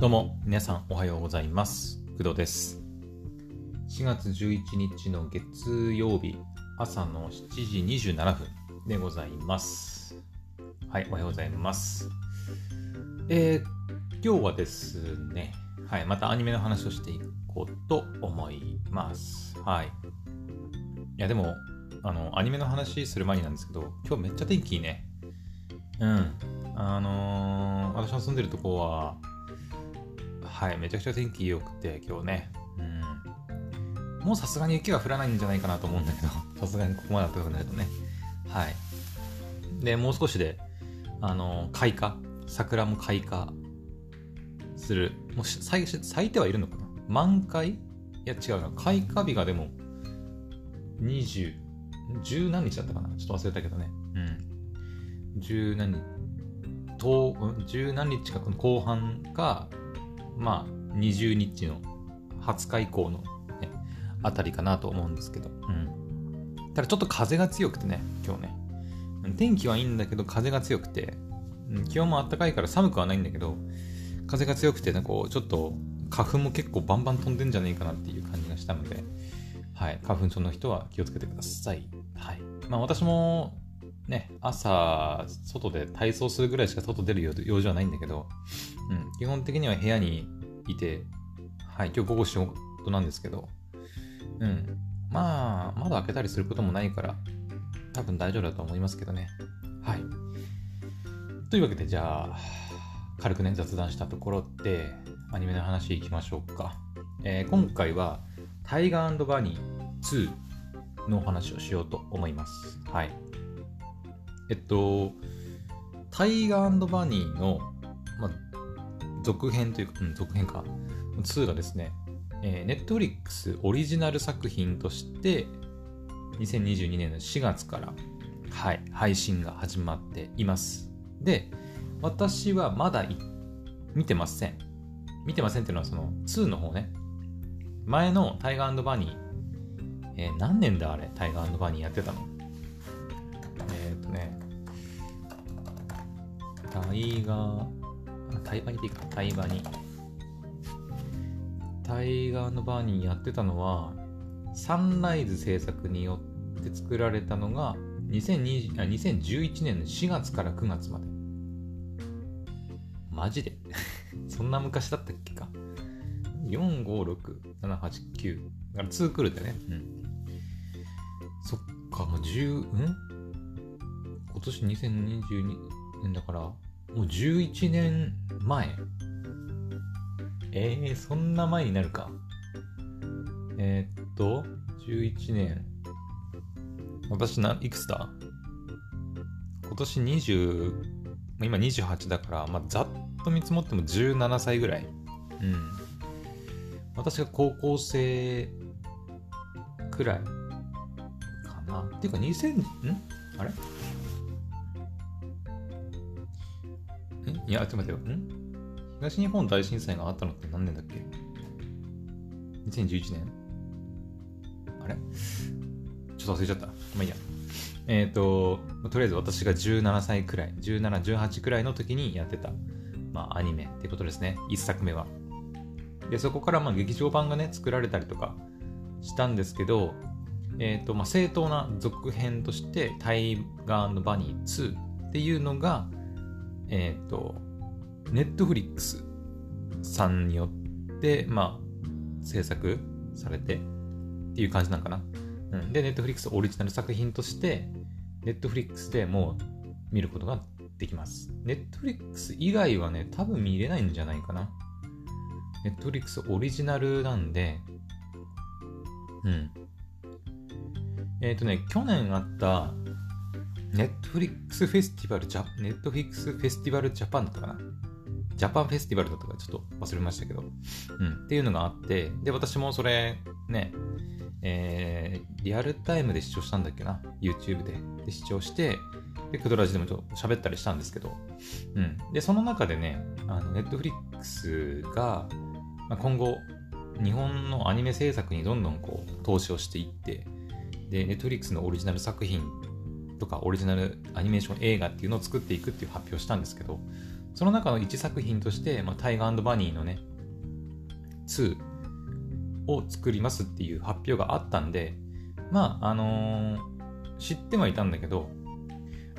どうも、皆さんおはようございます。工藤です。4月11日の月曜日、朝の7時27分でございます。はい、おはようございます。えー、今日はですね、はい、またアニメの話をしていこうと思います。はい。いや、でも、あの、アニメの話する前になんですけど、今日めっちゃ天気いいね。うん。あのー私の住んでるとこは、はい、めちゃくちゃ天気良くて、今日ね。うん。もうさすがに雪が降らないんじゃないかなと思うんだけど、さすがにここまで暖かくなるとね。はい。で、もう少しで、あの開花、桜も開花する？もう咲咲いてはいるのかな？満開？いや、違うな。開花日がでも、20、十何日だったかな？ちょっと忘れたけどね。うん。十何日、十何日か後半か、まあ、20日の20日以降の、ね、あたりかなと思うんですけど。うん。ただちょっと風が強くてね、今日ね。天気はいいんだけど、風が強くて、気温も暖かいから寒くはないんだけど、風が強くて、ね、こう、ちょっと花粉も結構バンバン飛んでんじゃないかなっていう感じがしたので、はい、花粉症の人は気をつけてください。はい。まあ私も、ね、朝、外で体操するぐらいしか外出る用事はないんだけど、うん、基本的には部屋にいて、はい、今日午後仕事なんですけど、うん、まあ、窓開けたりすることもないから、多分大丈夫だと思いますけどね。はい。というわけで、じゃあ、軽くね、雑談したところで、アニメの話いきましょうか。えー今回は、タイガーバニー2のお話をしようと思います。はい。えっと、タイガーバニーの、まあ、続編というか、うん、続編か、2がですね、えー、Netflix オリジナル作品として、2022年の4月から、はい、配信が始まっています。で、私はまだ見てません。見てませんっていうのは、その2の方ね。前のタイガーバニー、えー何年だあれ、タイガーバニーやってたの？えっ、ー、とね、タイガー、タイバニでいいか、タイバニ。タイガーのバーニーやってたのは、サンライズ制作によって作られたのが2020あ2011年の4月から9月まで。マジで？そんな昔だったっけか ?4、5、6、7、8、9。だから2クールでね。うん。そっか、もう10、うん？今年2022年だから、もう11年前。えー、そんな前になるか。えーっと、11年。私な、いくつだ？今年20、今28だから、まあ、ざっと見積もっても17歳ぐらい。うん。私が高校生くらいかな。っていうか2000、ん？あれ？いや、ちょっと待ってよ。ん？東日本大震災があったのって何年だっけ ?2011 年？あれ？ちょっと忘れちゃった。まあいいや。えっ、と、とりあえず私が17歳くらい、17、18くらいの時にやってた、まあアニメっていうことですね。1作目は。で、そこからまあ劇場版がね、作られたりとかしたんですけど、えっ、と、まあ正当な続編として、タイガーバニー2っていうのが、えっ、と、ネットフリックスさんによって、まあ、制作されてっていう感じなのかな。うん、で、ネットフリックスオリジナル作品として、ネットフリックスでもう見ることができます。ネットフリックス以外はね、多分見れないんじゃないかな。ネットフリックスオリジナルなんで、うん。えっ、とね、去年あった、ネットフリックスフェスティバルジャ、ネットフリックスフェスティバルジャパンだったかな？ジャパンフェスティバルだったかちょっと忘れましたけど、うん、っていうのがあって、で、私もそれ、ね、えー、リアルタイムで視聴したんだっけな ?YouTube で。で、視聴して、で、クドラジでもちょっと喋ったりしたんですけど、うん。で、その中でね、あの、ネットフリックスが、まあ、今後、日本のアニメ制作にどんどんこう、投資をしていって、で、ネットフリックスのオリジナル作品とか、オリジナルアニメーション映画っていうのを作っていくっていう発表したんですけど、その中の1作品として、まあ、タイガーバニーのね、2を作りますっていう発表があったんで、まあ、あのー、知ってはいたんだけど、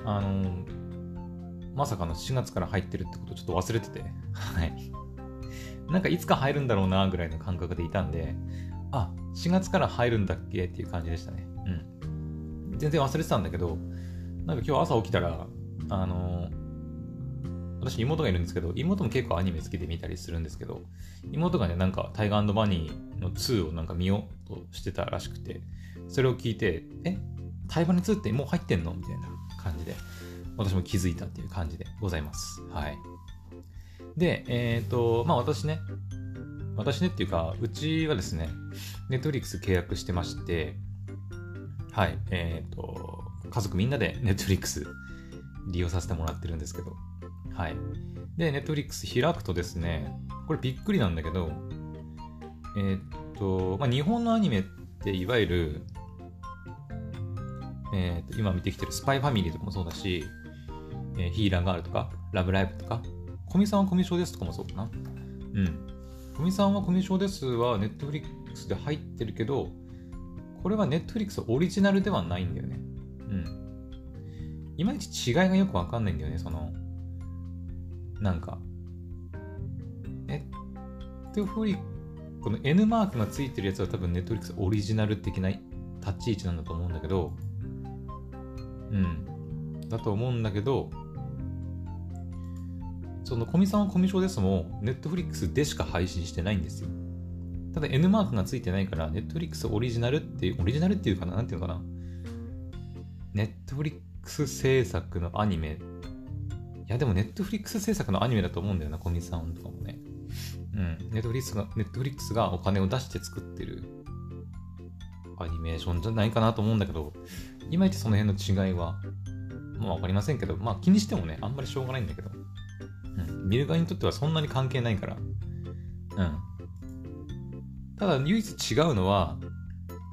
あのー、まさかの4月から入ってるってことちょっと忘れてて、はい。なんかいつか入るんだろうなぐらいの感覚でいたんで、あ、4月から入るんだっけっていう感じでしたね。全然忘れてたんだけど、なんか今日朝起きたら、あの、私妹がいるんですけど、妹も結構アニメ好きで見たりするんですけど、妹がね、なんかタイガーバニーの2をなんか見ようとしてたらしくて、それを聞いて、えタイバニー2ってもう入ってんの？みたいな感じで、私も気づいたっていう感じでございます。はい。で、えっ、ー、と、まあ私ね、私ねっていうか、うちはですね、ネットフリックス契約してまして、はい、えっ、ー、と、家族みんなでネットフリックス利用させてもらってるんですけど、はい。で、ネットフリックス開くとですね、これびっくりなんだけど、えー、と、まあ、日本のアニメっていわゆる、えー、と今見てきてるスパイファミリーとかもそうだし、えー、ヒーラーガールとか、ラブライブとか、コミさんはコミュ障ですとかもそうかな。うん。コミさんはコミュ障ですはネットフリックスで入ってるけど、これはネットフリックスオリジナルではないんだよね。うん。いまいち違いがよくわかんないんだよね、その、なんか、ネットフリこの N マークがついてるやつは多分ネットフリックスオリジナル的な立ち位置なんだと思うんだけど、うん。だと思うんだけど、そのコミさんはコミュ障ですも、ネットフリックスでしか配信してないんですよ。ただ N マークがついてないから、ネットフリックスオリジナルっていう、オリジナルっていうかななんていうのかなネットフリックス制作のアニメいや、でもネットフリックス制作のアニメだと思うんだよな、コミさんとかもね。うん。ネットフリックスが、ネットフリックスがお金を出して作ってるアニメーションじゃないかなと思うんだけど、いまいちその辺の違いは、まあわかりませんけど、まあ気にしてもね、あんまりしょうがないんだけど、うん。見る側にとってはそんなに関係ないから、うん。ただ唯一違うのは、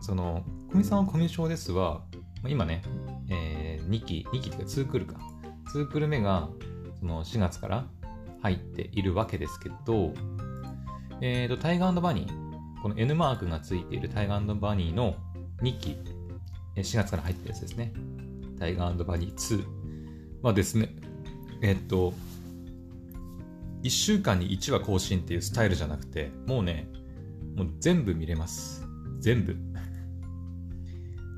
その、コミさんはコミュ障ですは、今ね、えー、2期、2期っていうか2クールか。2クール目がその4月から入っているわけですけど、えーと、タイガーバニー、この N マークがついているタイガーバニーの2期、4月から入ってるやつですね。タイガーバニー2はですね、えっ、ー、と、1週間に1話更新っていうスタイルじゃなくて、もうね、もう全部見れます。全部。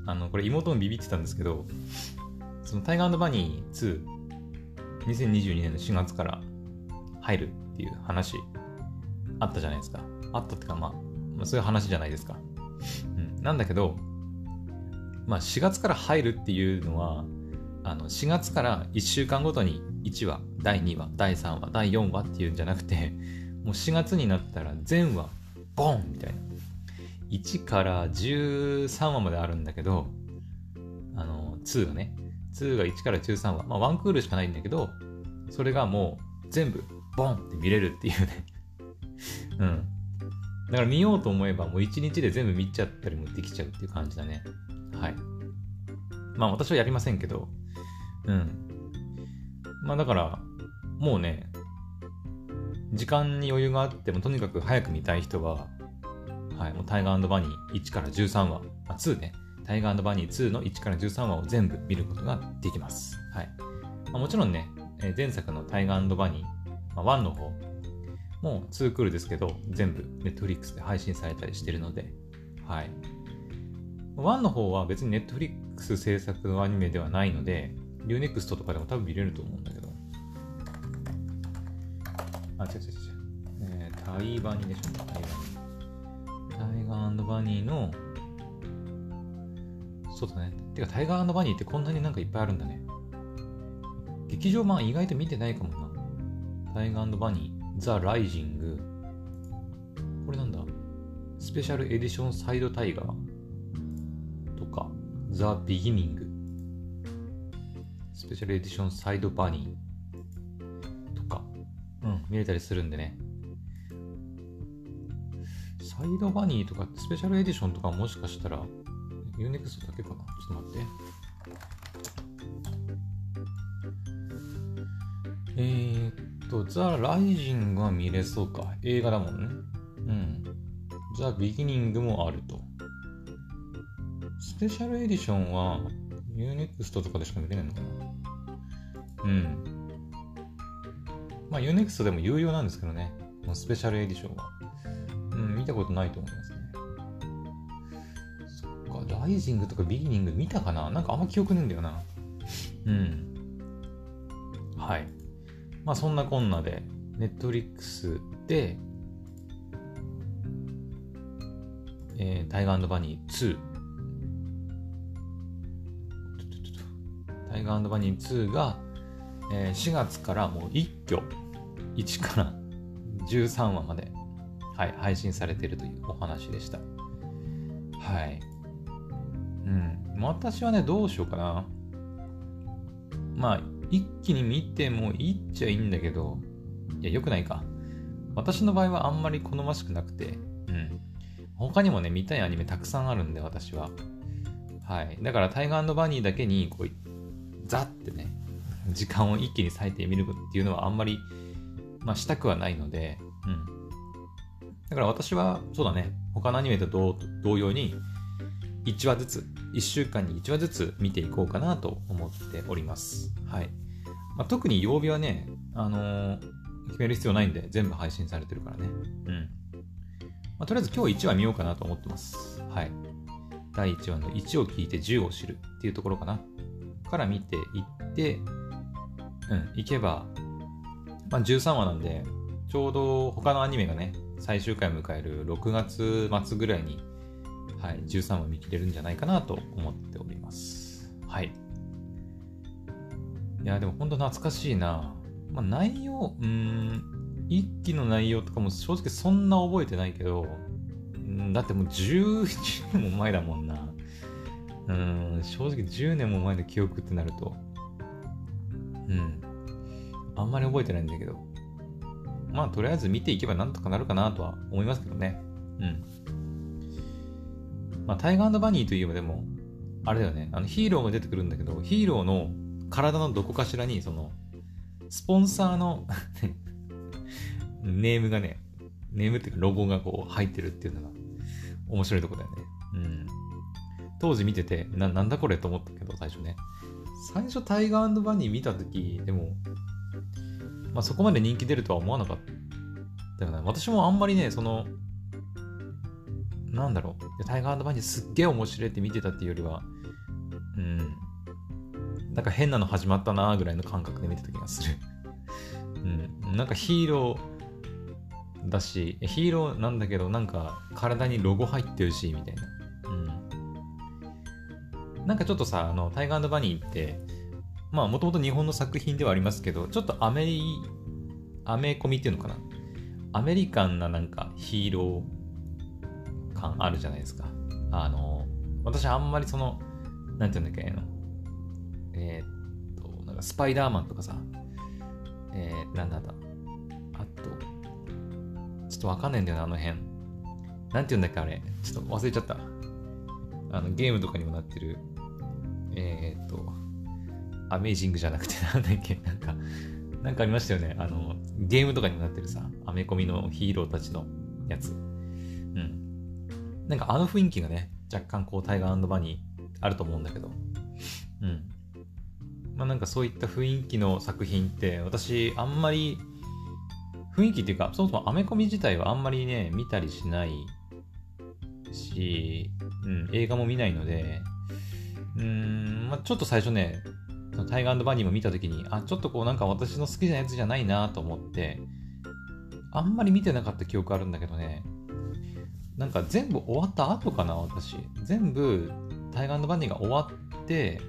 あの、これ妹もビビってたんですけど、そのタイガーバニー2、2022年の4月から入るっていう話あったじゃないですか。あったってか、まあ、まあ、そういう話じゃないですか。うん。なんだけど、まあ、4月から入るっていうのは、あの、4月から1週間ごとに1話、第2話、第3話、第4話っていうんじゃなくて、もう4月になったら全話、ボンみたいな。1から13話まであるんだけど、あの、2がね、2が1から13話、まあ、1クールしかないんだけど、それがもう全部ボンって見れるっていうね うん。だから見ようと思えばもう1日で全部見ちゃったりもできちゃうっていう感じだね。はい。まあ私はやりませんけど、うん。まあだから、もうね、時間に余裕があってもとにかく早く見たい人は、はい、もうタイガーバニー1から13話、まあ、2ね、タイガーバニー2の1から13話を全部見ることができます。はい。まあ、もちろんね、前作のタイガーバニー、まあ、1の方もう2クールですけど、全部 Netflix で配信されたりしてるので、はい。1の方は別に Netflix 制作のアニメではないので、Unext とかでも多分見れると思うんだけど。あ、違う違う違う。えー、タイバニーでしょ、タイバニー。ガーバニーのそうだね。てか、タイガーバニーってこんなになんかいっぱいあるんだね。劇場版意外と見てないかもな。タイガーバニー、ザ・ライジング。これなんだ？スペシャルエディションサイドタイガーとか、ザ・ビギニング。スペシャルエディションサイドバニーとか、うん、見れたりするんでね。サイドバニーとかスペシャルエディションとかもしかしたら Unext だけかな？ちょっと待って。えー、っと、ザ・ライジングは見れそうか。映画だもんね。うん。ザ・ビギニングもあると。スペシャルエディションは Unext とかでしか見れないのかな？うん。まあ Unext でも有料なんですけどね。スペシャルエディション。たことないと思いますね。そっか、ライジングとかビギニング見たかな？なんかあんま記憶ねえんだよな。うん。はい。まあそんなこんなで、ネットリックスで、えー、タイガーバニー2。タイガーバニー2が、えー、4月からもう一挙、1から13話まで、はい、配信されているというお話でした。はい。うん。私はね、どうしようかな。まあ、一気に見てもいいっちゃいいんだけど、いや、よくないか。私の場合はあんまり好ましくなくて、うん。他にもね、見たいアニメたくさんあるんで、私は。はい。だから、タイガーバニーだけに、こう、ザってね、時間を一気に割いてみるっていうのはあんまり、まあ、したくはないので、うん。だから私は、そうだね、他のアニメと同様に、1話ずつ、1週間に1話ずつ見ていこうかなと思っております。はい。まあ、特に曜日はね、あのー、決める必要ないんで、全部配信されてるからね。うん。まあ、とりあえず今日1話見ようかなと思ってます。はい。第1話の1を聞いて10を知るっていうところかな。から見ていって、うん、いけば、まあ、13話なんで、ちょうど他のアニメがね、最終回迎える6月末ぐらいにはい、13話見切れるんじゃないかなと思っております。はい。いや、でも本当懐かしいな。まあ、内容、うん、一期の内容とかも正直そんな覚えてないけど、だってもう11年も前だもんな。うん、正直10年も前の記憶ってなると、うん、あんまり覚えてないんだけど、まあとりあえず見ていけばなんとかなるかなとは思いますけどね。うん。まあ、タイガーバニーといえばでも、あれだよね、あのヒーローが出てくるんだけど、ヒーローの体のどこかしらに、その、スポンサーの ネームがね、ネームっていうかロゴがこう入ってるっていうのが面白いとこだよね。うん。当時見てて、な、なんだこれと思ったけど、最初ね。最初タイガーバニー見たとき、でも、まあそこまで人気出るとは思わなかったよね。私もあんまりね、その、なんだろう、タイガーバニーすっげえ面白いって見てたっていうよりは、うん、なんか変なの始まったなーぐらいの感覚で見てた気がする。うん、なんかヒーローだし、ヒーローなんだけど、なんか体にロゴ入ってるし、みたいな。うん。なんかちょっとさ、あの、タイガーバニーって、まあ、もともと日本の作品ではありますけど、ちょっとアメリ、アメコミっていうのかな？アメリカンななんかヒーロー感あるじゃないですか。あの、私あんまりその、なんて言うんだっけ、の、えー、っと、なんかスパイダーマンとかさ、えー、なんだった？あと、ちょっとわかんないんだよな、あの辺。なんて言うんだっけ、あれ。ちょっと忘れちゃった。あの、ゲームとかにもなってる、えー、っと、アメイジングじゃなくて、なんだっけ、なんか、なんかありましたよね。あの、ゲームとかにもなってるさ、アメコミのヒーローたちのやつ。うん。なんかあの雰囲気がね、若干こうタイガーバニーあると思うんだけど、うん。まあなんかそういった雰囲気の作品って私あんまり雰囲気っていうかそもそもアメコミ自体はあんまりね見たりしないし、うん、映画も見ないのでうーん、まあ、ちょっと最初ねタイガーバニーも見た時にあちょっとこうなんか私の好きなやつじゃないなと思ってあんまり見てなかった記憶あるんだけどねなんか全部終わった後かな、私。全部、タイガーバニーが終わって、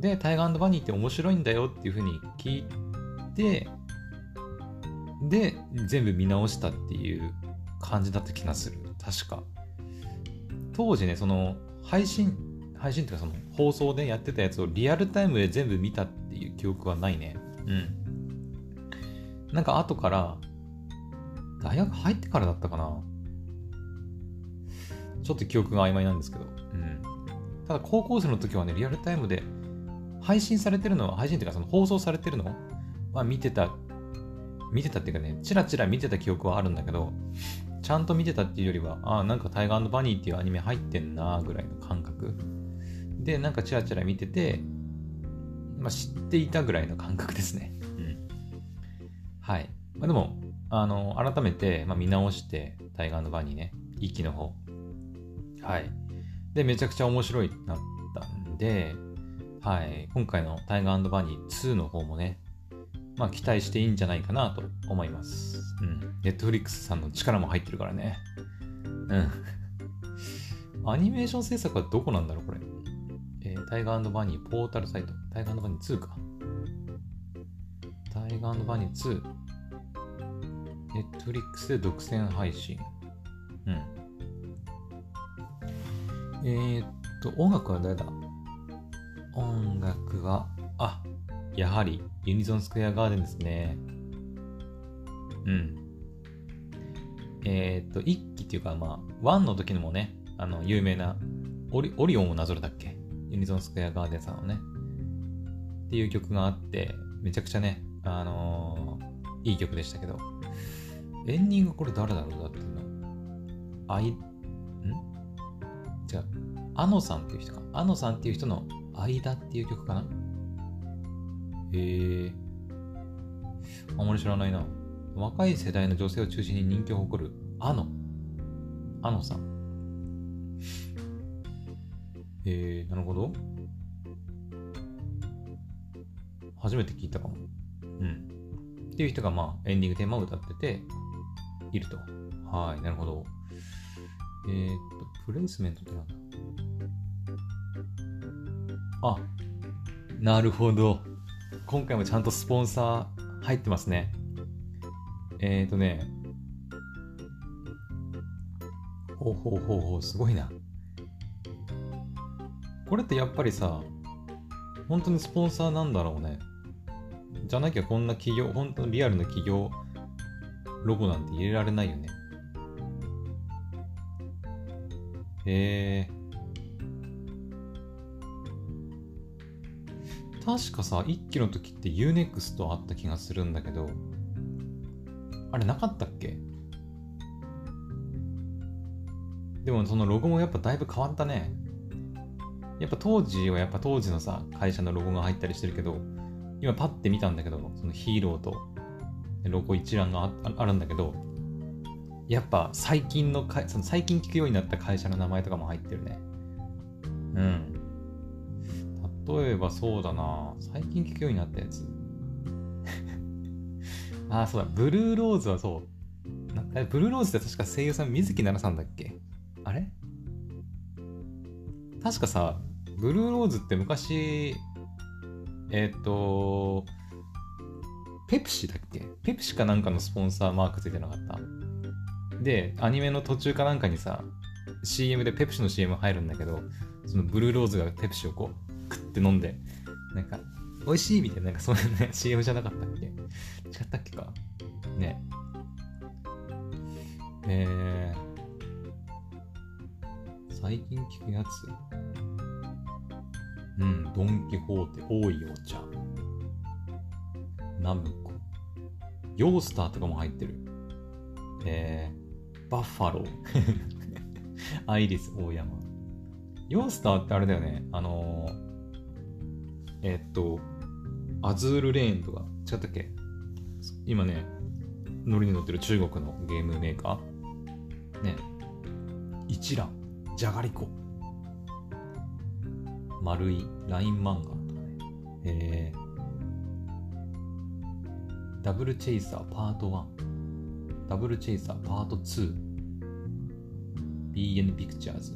で、タイガーバニーって面白いんだよっていう風に聞いて、で、全部見直したっていう感じだった気がする。確か。当時ね、その、配信、配信っていうかその、放送でやってたやつをリアルタイムで全部見たっていう記憶はないね。うん。なんか後から、大学入ってからだったかな。ちょっと記憶が曖昧なんですけど、うん。ただ高校生の時はね、リアルタイムで配信されてるのは、配信っていうかその放送されてるのは見てた見てたっていうかね、チラチラ見てた記憶はあるんだけど、ちゃんと見てたっていうよりは、ああ、なんかタイガーバニーっていうアニメ入ってんなぐらいの感覚。で、なんかチラチラ見てて、まあ、知っていたぐらいの感覚ですね。うん。はい。まあ、でも、あの、改めて、まあ、見直して、タイガーバニーね、一期の方。はい。で、めちゃくちゃ面白いなったんで、はい。今回のタイガーバニー2の方もね、まあ期待していいんじゃないかなと思います。うん。ネットフリックスさんの力も入ってるからね。うん。アニメーション制作はどこなんだろう、これ。タイガーバニーポータルサイト。タイガーバニー2か。タイガーバニー2。ネットリックスで独占配信。うん。えー、っと、音楽は誰だ？音楽は、あ、やはりユニゾンスクエアガーデンですね。うん。えー、っと、一期っていうか、まあ、ワンの時のもね、あの、有名なオリ、オリオンをなぞるだっけ？ユニゾンスクエアガーデンさんのね。っていう曲があって、めちゃくちゃね、あのー、いい曲でしたけど、エンディングこれ誰だろうだっていうの。あい、ん？じゃあ、アノさんっていう人か。アノさんっていう人の間っていう曲かな？へえ。あんまり知らないな。若い世代の女性を中心に人気を誇る、あの。あのさん。へえ、なるほど。初めて聞いたかも。うん。っていう人が、まあ、エンディングテーマを歌ってて、いると。はい、なるほど。えー、っと、プレイスメントってなんだ？あ、なるほど。今回もちゃんとスポンサー入ってますね。えっ、とね、ほうほうほうほう、すごいな。これってやっぱりさ、本当にスポンサーなんだろうね。じゃなきゃこんな企業、本当にリアルな企業ロゴなんて入れられないよね。へえ。確かさ、1期の時って Unext あった気がするんだけど、あれなかったっけ？でもそのロゴもやっぱだいぶ変わったね。やっぱ当時はやっぱ当時のさ、会社のロゴが入ったりしてるけど、今パッて見たんだけど、そのヒーローとロゴ一覧があるんだけど、やっぱ最近のか、その最近聞くようになった会社の名前とかも入ってるね。うん。例えばそうだな最近聞くようになったやつ。ああ、そうだ。ブルーローズはそう。ブルーローズって確か声優さん水木奈々さんだっけ？あれ？確かさ、ブルーローズって昔、えっ、ー、と、ペプシだっけ？ペプシかなんかのスポンサーマークついてなかったで、アニメの途中かなんかにさ、CM でペプシの CM 入るんだけど、そのブルーローズがペプシをこう、クッて飲んで、なんか、美味しいみたいな、なんかそういうね、CM じゃなかったっけ？違ったっけか？ね。えー、最近聞くやつ？うん、ドン・キホーテ、多いお茶。ナムコ。ヨースターとかも入ってる。えー、バッファロー。アイリス大山。ヨースターってあれだよね。あのーえっと、アズールレーンとか、違ったっけ？今ね、乗りに乗ってる中国のゲームメーカー。ね。一覧、じゃがりこ。丸いライン漫画とかね。えー、ダブルチェイサーパート1。ダブルチェイサーパート2。BN ピクチャーズ。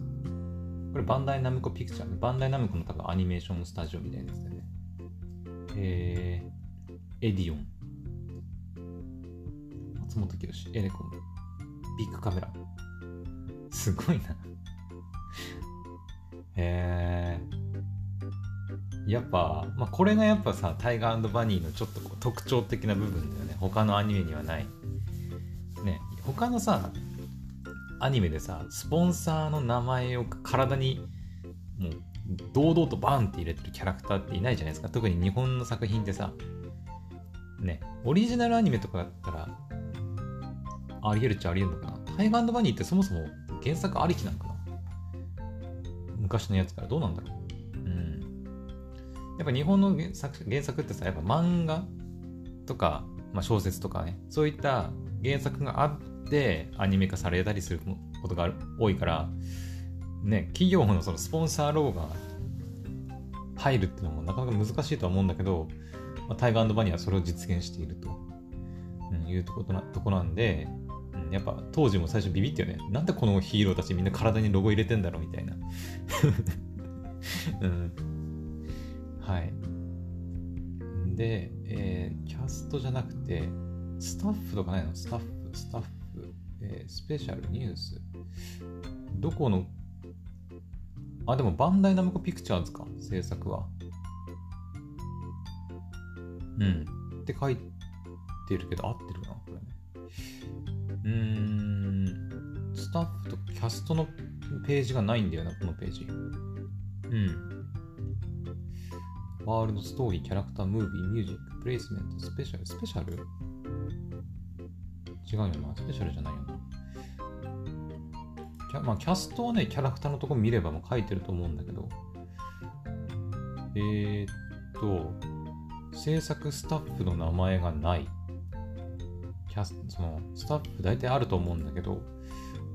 これバンダイナムコピクチャーね。バンダイナムコの多分アニメーションスタジオみたいなやつだよね。えー、エディオン、松本清、エレコム、ビッグカメラ。すごいなえー。やっぱ、まあ、これがやっぱさ、タイガーバニーのちょっとこう特徴的な部分だよね。他のアニメにはない。ね、他のさ、アニメでさ、スポンサーの名前を体にもう堂々とバンって入れてるキャラクターっていないじゃないですか。特に日本の作品ってさ、ね、オリジナルアニメとかだったら、ありえるっちゃありえるのかな。タイガーバニーってそもそも原作ありきなのかな昔のやつからどうなんだろう。やっぱ日本の原作原作ってさ、やっぱ漫画とか、まあ、小説とかね、そういった原作があってアニメ化されたりすることが多いから、ね、企業のそのスポンサーロゴが入るっていうのもなかなか難しいとは思うんだけど、まあ、タイガーバニーはそれを実現していると、うん、いうとことなとこなんで、うん、やっぱ当時も最初ビビったよね。なんでこのヒーローたちみんな体にロゴ入れてんだろうみたいな。うん、はい。で、えー、キャストじゃなくて、スタッフとかないの？スタッフ、スタッフ、えー、スペシャルニュース。どこの、あ、でもバンダイナムコピクチャーズか、制作は。うん。って書いてるけど、合ってるかなこれね。うーん。スタッフとキャストのページがないんだよな、このページ。うん。ワールドストーリー、キャラクター、ムービー、ミュージック、プレイスメント、スペシャル、スペシャル違うよな、スペシャルじゃないよな。キャ,、まあ、キャストはね、キャラクターのとこ見ればもう書いてると思うんだけど、えー、っと、制作スタッフの名前がない。キャスそのスタッフ大体あると思うんだけど、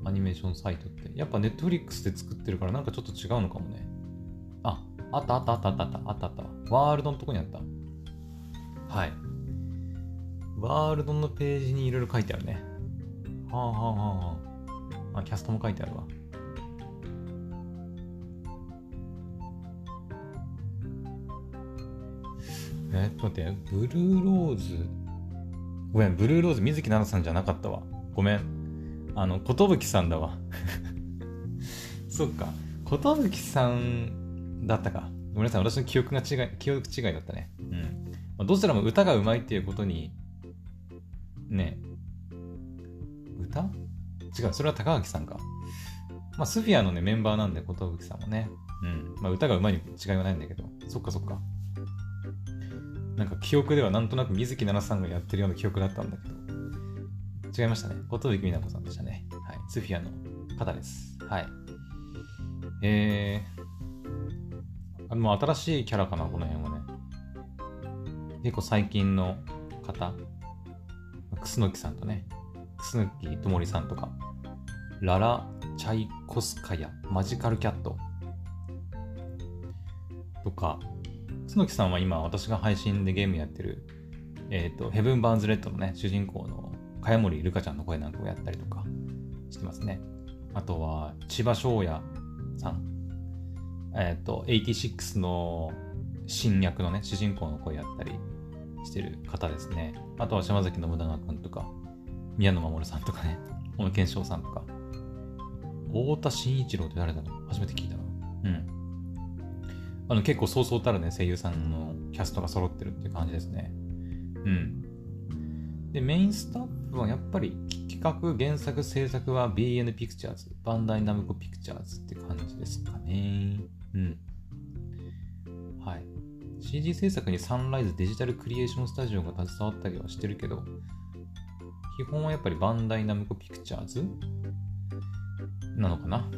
アニメーションサイトって。やっぱネットフリックスで作ってるからなんかちょっと違うのかもね。あ、ったあったあったあったあったあったあった。ワールドのとこにあった。はい。ワールドのページにいろいろ書いてあるね。はあはあはあはあ。あ、キャストも書いてあるわ。えっと待って、ブルーローズ。ごめん、ブルーローズ、水木奈々さんじゃなかったわ。ごめん。あの、寿さんだわ。そっか。寿さんだったか。ごめんなさい、私の記憶が違い、記憶違いだったね。うん。まあ、どちらも歌がうまいっていうことに、ね、歌？違う、それは高垣さんか。まあ、スフィアのね、メンバーなんで、寿さんもね。うん。まあ、歌がうまいに違いはないんだけど。そっかそっか。なんか記憶ではなんとなく水木奈々さんがやってるような記憶だったんだけど、違いましたね。小峠美奈子さんでしたね。はい。スフィアの方です。はい。えー、もう新しいキャラかな、この辺はね。結構最近の方。楠木さんとね、楠木ともりさんとか、ララ・チャイコスカヤ、マジカルキャットとか、角木さんは今私が配信でゲームやってる、えっ、ー、と、ヘブン・バーンズ・レッドのね、主人公の茅森ルカちゃんの声なんかをやったりとかしてますね。あとは、千葉翔也さん。えっ、ー、と、86の新役のね、主人公の声やったりしてる方ですね。あとは島崎信長くんとか、宮野真守さんとかね、小野賢章さんとか、太田慎一郎って誰だろう？初めて聞いたな。うん。あの結構そうそうたるね、声優さんのキャストが揃ってるっていう感じですね。うん。で、メインスタッフはやっぱり企画、原作、制作は BN ピクチャーズ、バンダイナムコピクチャーズって感じですかね。うん。はい。CG 制作にサンライズデジタルクリエーションスタジオが携わったりはしてるけど、基本はやっぱりバンダイナムコピクチャーズ？なのかな？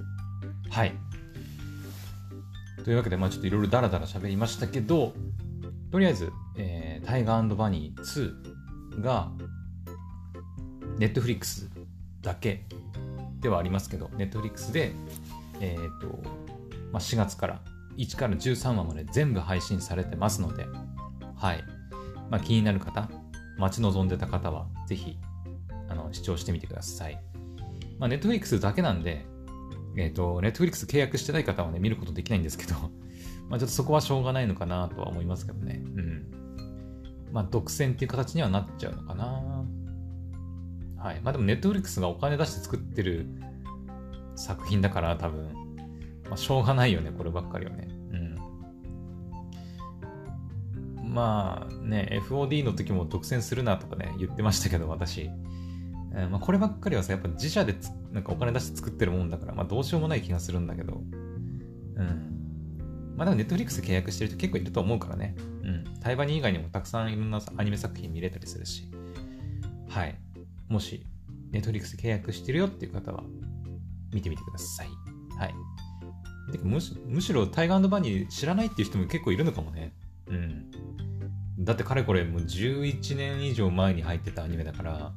はい。というわけで、まあ、ちょっといろいろダラダラ喋りましたけど、とりあえず、えー、タイガーバニー2が、ネットフリックスだけではありますけど、ネットフリックスで、えっ、ー、と、まあ、4月から1から13話まで全部配信されてますので、はい。まあ、気になる方、待ち望んでた方は、ぜひ、あの、視聴してみてください。まあ、ネットフリックスだけなんで、えっ、ー、と、ネットフリックス契約してない方はね、見ることできないんですけど、まあちょっとそこはしょうがないのかなとは思いますけどね。うん。まあ独占っていう形にはなっちゃうのかな。はい。まあでもネットフリックスがお金出して作ってる作品だから多分、まあしょうがないよね、こればっかりはね。うん。まあね、FOD の時も独占するなとかね、言ってましたけど、私。えー、まあ、こればっかりはさ、やっぱ自社でなんかお金出して作ってるもんだから、まあどうしようもない気がするんだけど、うん。まあでもネットフリックス契約してる人結構いると思うからね。うん。タイバニ以外にもたくさんいろんなアニメ作品見れたりするし。はい。もし、ネットフリックス契約してるよっていう方は、見てみてください。はい。でむしむしろタイガーバニー知らないっていう人も結構いるのかもね。うん。だってかれこれもう11年以上前に入ってたアニメだから、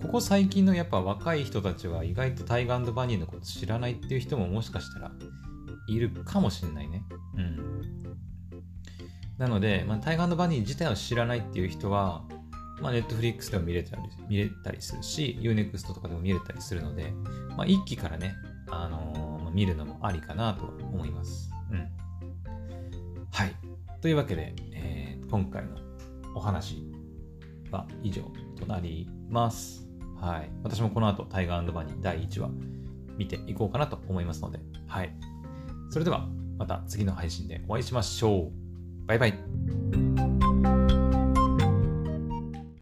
ここ最近のやっぱ若い人たちは意外とタイガーバニーのこと知らないっていう人ももしかしたらいるかもしれないね。うん。なので、まあ、タイガーバニー自体を知らないっていう人は、まあ、ネットフリックスでも見れたり見れたりするし、Unext とかでも見れたりするので、まあ、一期からね、あの見るのもありかなと思います。うん。はい。というわけで、えー、今回のお話は以上となります。はい。私もこの後、タイガーバニー第1話見ていこうかなと思いますので、はい。それでは、また次の配信でお会いしましょう。バイバイ。